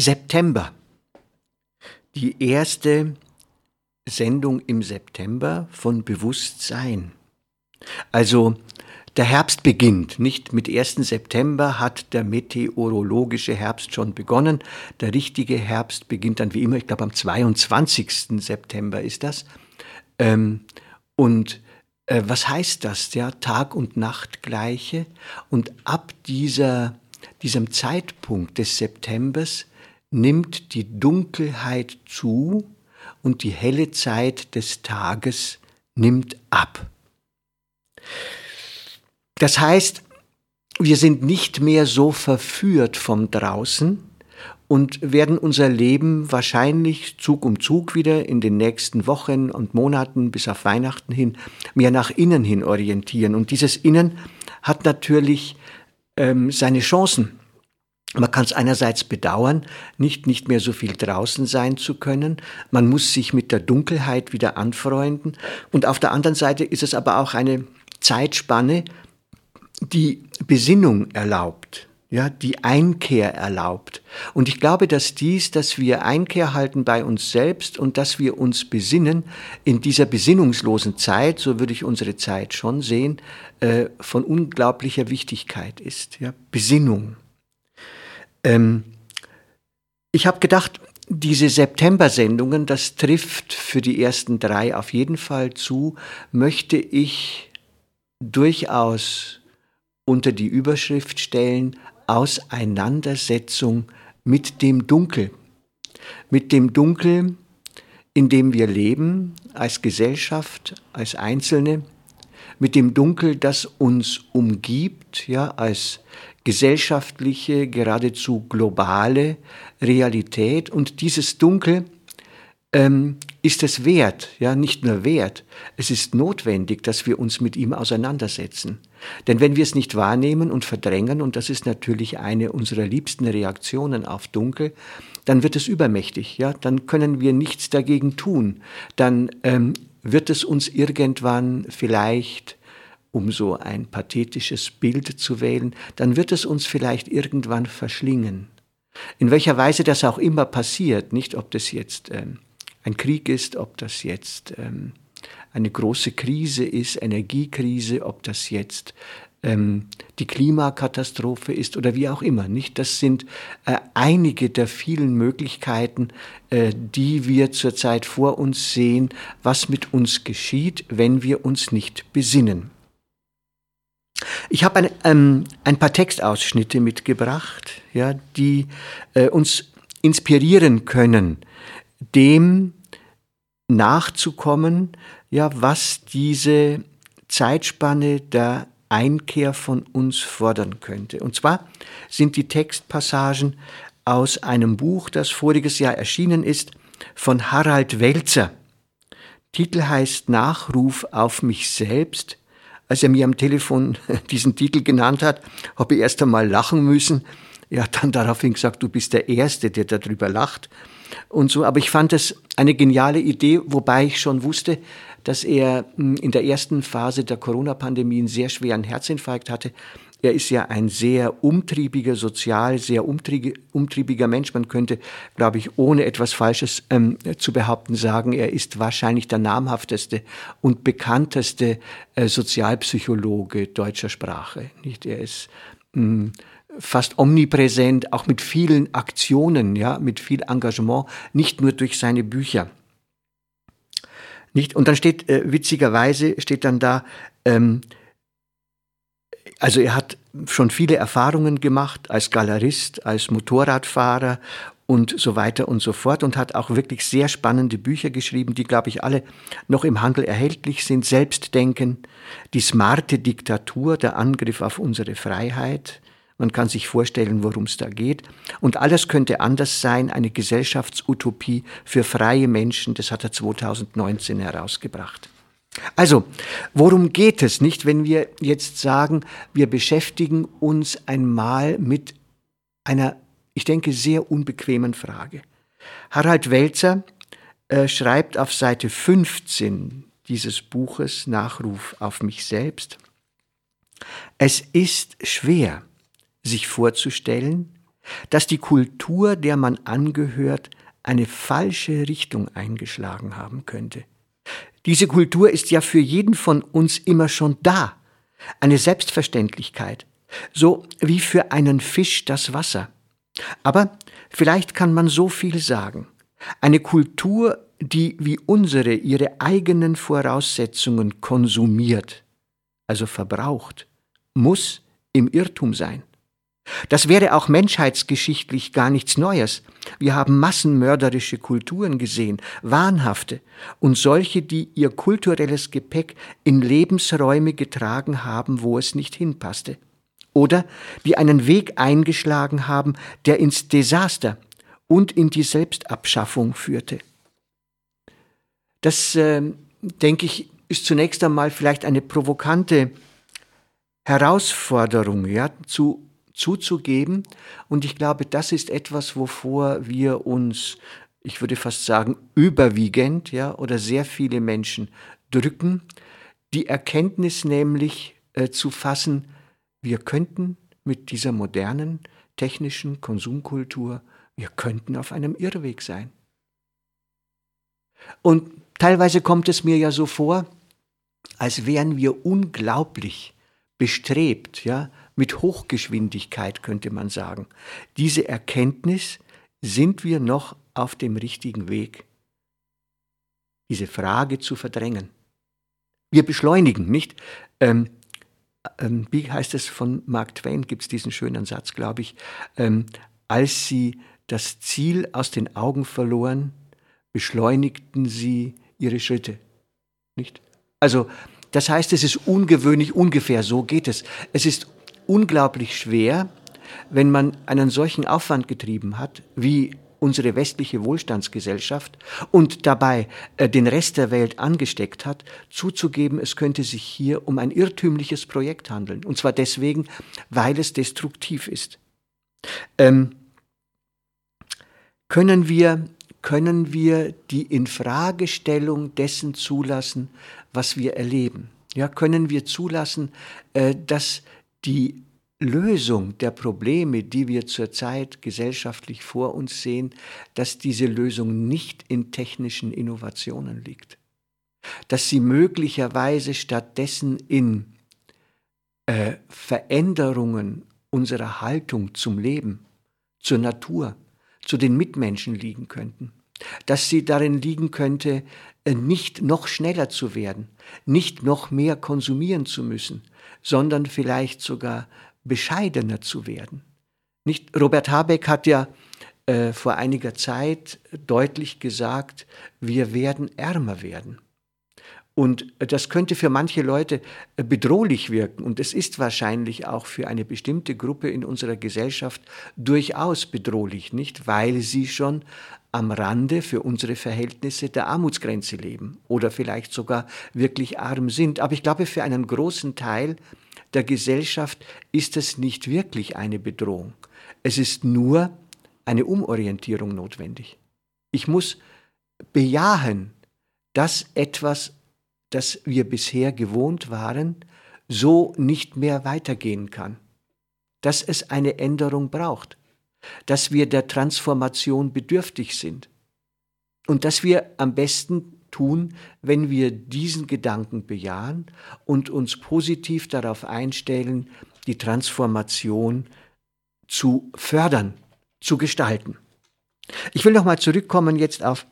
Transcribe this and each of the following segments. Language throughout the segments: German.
September. Die erste Sendung im September von Bewusstsein. Also der Herbst beginnt. Nicht mit 1. September hat der meteorologische Herbst schon begonnen. Der richtige Herbst beginnt dann wie immer, ich glaube am 22. September ist das. Ähm, und äh, was heißt das? Ja, Tag und Nacht gleiche. Und ab dieser, diesem Zeitpunkt des Septembers nimmt die Dunkelheit zu und die helle Zeit des Tages nimmt ab. Das heißt, wir sind nicht mehr so verführt vom Draußen und werden unser Leben wahrscheinlich Zug um Zug wieder in den nächsten Wochen und Monaten bis auf Weihnachten hin mehr nach innen hin orientieren. Und dieses Innen hat natürlich ähm, seine Chancen. Man kann es einerseits bedauern, nicht, nicht mehr so viel draußen sein zu können. Man muss sich mit der Dunkelheit wieder anfreunden. Und auf der anderen Seite ist es aber auch eine Zeitspanne, die Besinnung erlaubt, ja, die Einkehr erlaubt. Und ich glaube, dass dies, dass wir Einkehr halten bei uns selbst und dass wir uns besinnen in dieser besinnungslosen Zeit, so würde ich unsere Zeit schon sehen, äh, von unglaublicher Wichtigkeit ist. Ja, Besinnung. Ähm, ich habe gedacht, diese September-Sendungen, das trifft für die ersten drei auf jeden Fall zu, möchte ich durchaus unter die Überschrift stellen, Auseinandersetzung mit dem Dunkel. Mit dem Dunkel, in dem wir leben, als Gesellschaft, als Einzelne, mit dem Dunkel, das uns umgibt, ja, als gesellschaftliche, geradezu globale Realität. Und dieses Dunkel ähm, ist es wert, ja, nicht nur wert, es ist notwendig, dass wir uns mit ihm auseinandersetzen. Denn wenn wir es nicht wahrnehmen und verdrängen, und das ist natürlich eine unserer liebsten Reaktionen auf Dunkel, dann wird es übermächtig, ja, dann können wir nichts dagegen tun. Dann ähm, wird es uns irgendwann vielleicht um so ein pathetisches Bild zu wählen, dann wird es uns vielleicht irgendwann verschlingen. In welcher Weise das auch immer passiert, nicht ob das jetzt ähm, ein Krieg ist, ob das jetzt ähm, eine große Krise ist, Energiekrise, ob das jetzt ähm, die Klimakatastrophe ist oder wie auch immer. Nicht, das sind äh, einige der vielen Möglichkeiten, äh, die wir zurzeit vor uns sehen, was mit uns geschieht, wenn wir uns nicht besinnen. Ich habe ein, ähm, ein paar Textausschnitte mitgebracht, ja, die äh, uns inspirieren können, dem nachzukommen, ja, was diese Zeitspanne der Einkehr von uns fordern könnte. Und zwar sind die Textpassagen aus einem Buch, das voriges Jahr erschienen ist, von Harald Welzer. Titel heißt Nachruf auf mich selbst, als er mir am Telefon diesen Titel genannt hat, habe ich erst einmal lachen müssen. Er hat dann daraufhin gesagt, du bist der Erste, der darüber lacht und so. Aber ich fand es eine geniale Idee, wobei ich schon wusste, dass er hm, in der ersten Phase der Corona-Pandemie einen sehr schweren Herzinfarkt hatte. Er ist ja ein sehr umtriebiger, sozial sehr umtriebiger Mensch. Man könnte, glaube ich, ohne etwas Falsches ähm, zu behaupten, sagen, er ist wahrscheinlich der namhafteste und bekannteste äh, Sozialpsychologe deutscher Sprache. Nicht? Er ist mh, hm, fast omnipräsent, auch mit vielen Aktionen, ja, mit viel Engagement, nicht nur durch seine Bücher. Nicht? Und dann steht, äh, witzigerweise steht dann da, ähm, also er hat schon viele Erfahrungen gemacht als Galerist, als Motorradfahrer und so weiter und so fort und hat auch wirklich sehr spannende Bücher geschrieben, die, glaube ich, alle noch im Handel erhältlich sind. Selbstdenken, die smarte Diktatur, der Angriff auf unsere Freiheit. Man kann sich vorstellen, worum es da geht. Und alles könnte anders sein, eine Gesellschaftsutopie für freie Menschen, das hat er 2019 herausgebracht. Also, worum geht es nicht, wenn wir jetzt sagen, wir beschäftigen uns einmal mit einer, ich denke, sehr unbequemen Frage. Harald Welzer äh, schreibt auf Seite 15 dieses Buches Nachruf auf mich selbst, es ist schwer, sich vorzustellen, dass die Kultur, der man angehört, eine falsche Richtung eingeschlagen haben könnte. Diese Kultur ist ja für jeden von uns immer schon da, eine Selbstverständlichkeit, so wie für einen Fisch das Wasser. Aber vielleicht kann man so viel sagen. Eine Kultur, die wie unsere ihre eigenen Voraussetzungen konsumiert, also verbraucht, muss im Irrtum sein. Das wäre auch menschheitsgeschichtlich gar nichts Neues. Wir haben massenmörderische Kulturen gesehen, wahnhafte und solche, die ihr kulturelles Gepäck in Lebensräume getragen haben, wo es nicht hinpasste. Oder die einen Weg eingeschlagen haben, der ins Desaster und in die Selbstabschaffung führte. Das, äh, denke ich, ist zunächst einmal vielleicht eine provokante Herausforderung, ja, zu zuzugeben. Und ich glaube, das ist etwas, wovor wir uns, ich würde fast sagen, überwiegend, ja, oder sehr viele Menschen drücken. Die Erkenntnis nämlich äh, zu fassen, wir könnten mit dieser modernen technischen Konsumkultur, wir könnten auf einem Irrweg sein. Und teilweise kommt es mir ja so vor, als wären wir unglaublich bestrebt, ja, mit Hochgeschwindigkeit könnte man sagen. Diese Erkenntnis, sind wir noch auf dem richtigen Weg, diese Frage zu verdrängen. Wir beschleunigen, nicht? Ähm, ähm, wie heißt es von Mark Twain, gibt es diesen schönen Satz, glaube ich, ähm, als sie das Ziel aus den Augen verloren, beschleunigten sie ihre Schritte. Nicht? Also, das heißt, es ist ungewöhnlich, ungefähr so geht es. Es ist unglaublich schwer, wenn man einen solchen Aufwand getrieben hat, wie unsere westliche Wohlstandsgesellschaft und dabei äh, den Rest der Welt angesteckt hat, zuzugeben, es könnte sich hier um ein irrtümliches Projekt handeln. Und zwar deswegen, weil es destruktiv ist. Ähm, können wir können wir die Infragestellung dessen zulassen, was wir erleben? Ja, können wir zulassen, äh, dass die Lösung der Probleme, die wir zurzeit gesellschaftlich vor uns sehen, dass diese Lösung nicht in technischen Innovationen liegt, dass sie möglicherweise stattdessen in äh, Veränderungen unserer Haltung zum Leben, zur Natur, zu den Mitmenschen liegen könnten, dass sie darin liegen könnte, äh, nicht noch schneller zu werden, nicht noch mehr konsumieren zu müssen, sondern vielleicht sogar bescheidener zu werden. Nicht? Robert Habeck hat ja äh, vor einiger Zeit deutlich gesagt, wir werden ärmer werden. Und das könnte für manche Leute äh, bedrohlich wirken. Und es ist wahrscheinlich auch für eine bestimmte Gruppe in unserer Gesellschaft durchaus bedrohlich, nicht? Weil sie schon am Rande für unsere Verhältnisse der Armutsgrenze leben oder vielleicht sogar wirklich arm sind. Aber ich glaube, für einen großen Teil der Gesellschaft ist es nicht wirklich eine Bedrohung. Es ist nur eine Umorientierung notwendig. Ich muss bejahen, dass etwas, das wir bisher gewohnt waren, so nicht mehr weitergehen kann. Dass es eine Änderung braucht. Dass wir der Transformation bedürftig sind. Und dass wir am besten tun, wenn wir diesen Gedanken bejahen und uns positiv darauf einstellen, die Transformation zu fördern, zu gestalten. Ich will nochmal zurückkommen jetzt auf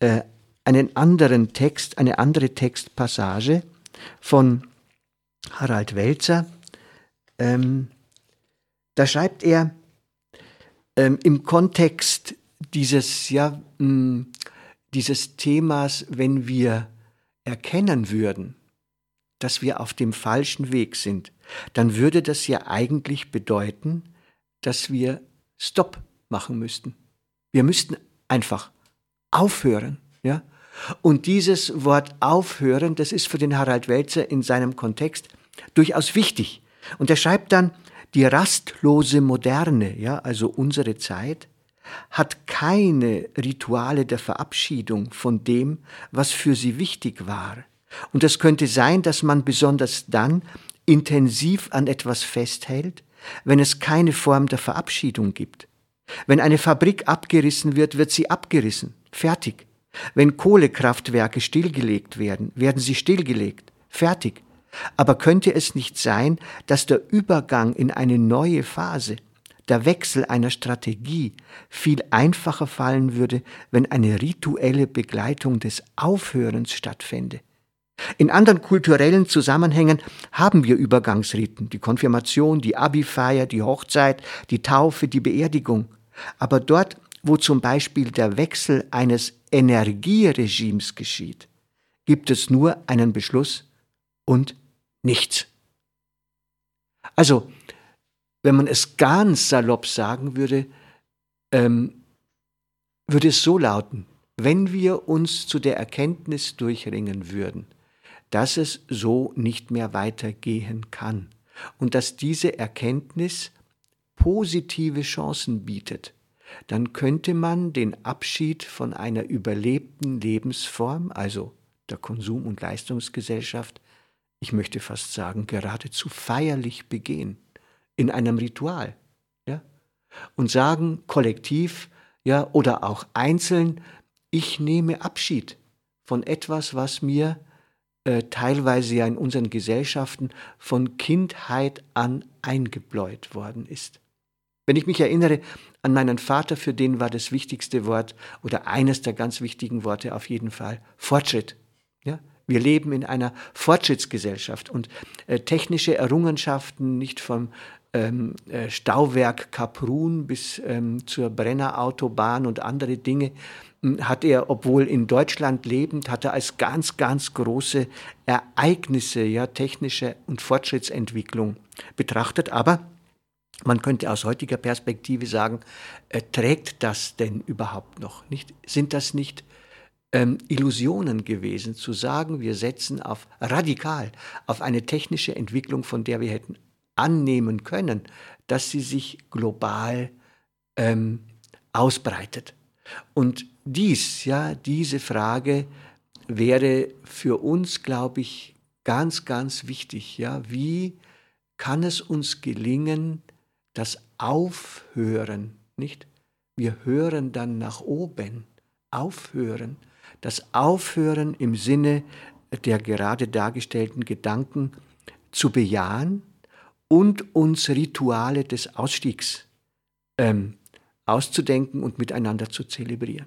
äh, einen anderen Text, eine andere Textpassage von Harald Welzer. Ähm, da schreibt er ähm, im Kontext dieses, ja, mh, dieses Themas, wenn wir erkennen würden, dass wir auf dem falschen Weg sind, dann würde das ja eigentlich bedeuten, dass wir Stopp machen müssten. Wir müssten einfach aufhören, ja? Und dieses Wort aufhören, das ist für den Harald Welzer in seinem Kontext durchaus wichtig. Und er schreibt dann, die rastlose Moderne, ja, also unsere Zeit, hat keine Rituale der Verabschiedung von dem, was für sie wichtig war. Und es könnte sein, dass man besonders dann intensiv an etwas festhält, wenn es keine Form der Verabschiedung gibt. Wenn eine Fabrik abgerissen wird, wird sie abgerissen. Fertig. Wenn Kohlekraftwerke stillgelegt werden, werden sie stillgelegt. Fertig. Aber könnte es nicht sein, dass der Übergang in eine neue Phase, der Wechsel einer Strategie viel einfacher fallen würde, wenn eine rituelle Begleitung des Aufhörens stattfände? In anderen kulturellen Zusammenhängen haben wir Übergangsriten, die Konfirmation, die Abifeier, die Hochzeit, die Taufe, die Beerdigung. Aber dort, wo zum Beispiel der Wechsel eines Energieregimes geschieht, gibt es nur einen Beschluss und nichts. Also, wenn man es ganz salopp sagen würde, ähm, würde es so lauten, wenn wir uns zu der Erkenntnis durchringen würden, dass es so nicht mehr weitergehen kann und dass diese Erkenntnis positive Chancen bietet, dann könnte man den Abschied von einer überlebten Lebensform, also der Konsum- und Leistungsgesellschaft, ich möchte fast sagen, geradezu feierlich begehen, in einem Ritual, ja, und sagen kollektiv, ja, oder auch einzeln, ich nehme Abschied von etwas, was mir äh, teilweise ja in unseren Gesellschaften von Kindheit an eingebläut worden ist. Wenn ich mich erinnere an meinen Vater, für den war das wichtigste Wort oder eines der ganz wichtigen Worte auf jeden Fall Fortschritt. Ja? Wir leben in einer Fortschrittsgesellschaft und äh, technische Errungenschaften nicht vom ähm, äh, Stauwerk Kaprun bis ähm, zur Brennerautobahn und andere Dinge hm, hat er, obwohl in Deutschland lebend, hat als ganz, ganz große Ereignisse, ja, technische und Fortschrittsentwicklung betrachtet. Aber man könnte aus heutiger Perspektive sagen, äh, trägt das denn überhaupt noch? Nicht, sind das nicht ähm, Illusionen gewesen, zu sagen, wir setzen auf radikal auf eine technische Entwicklung, von der wir hätten annehmen können, dass sie sich global ähm, ausbreitet. Und dies, ja, diese Frage wäre für uns, glaube ich, ganz, ganz wichtig. Ja, wie kann es uns gelingen, das Aufhören, nicht? Wir hören dann nach oben, aufhören, das Aufhören im Sinne der gerade dargestellten Gedanken zu bejahen und uns Rituale des Ausstiegs ähm, auszudenken und miteinander zu zelebrieren.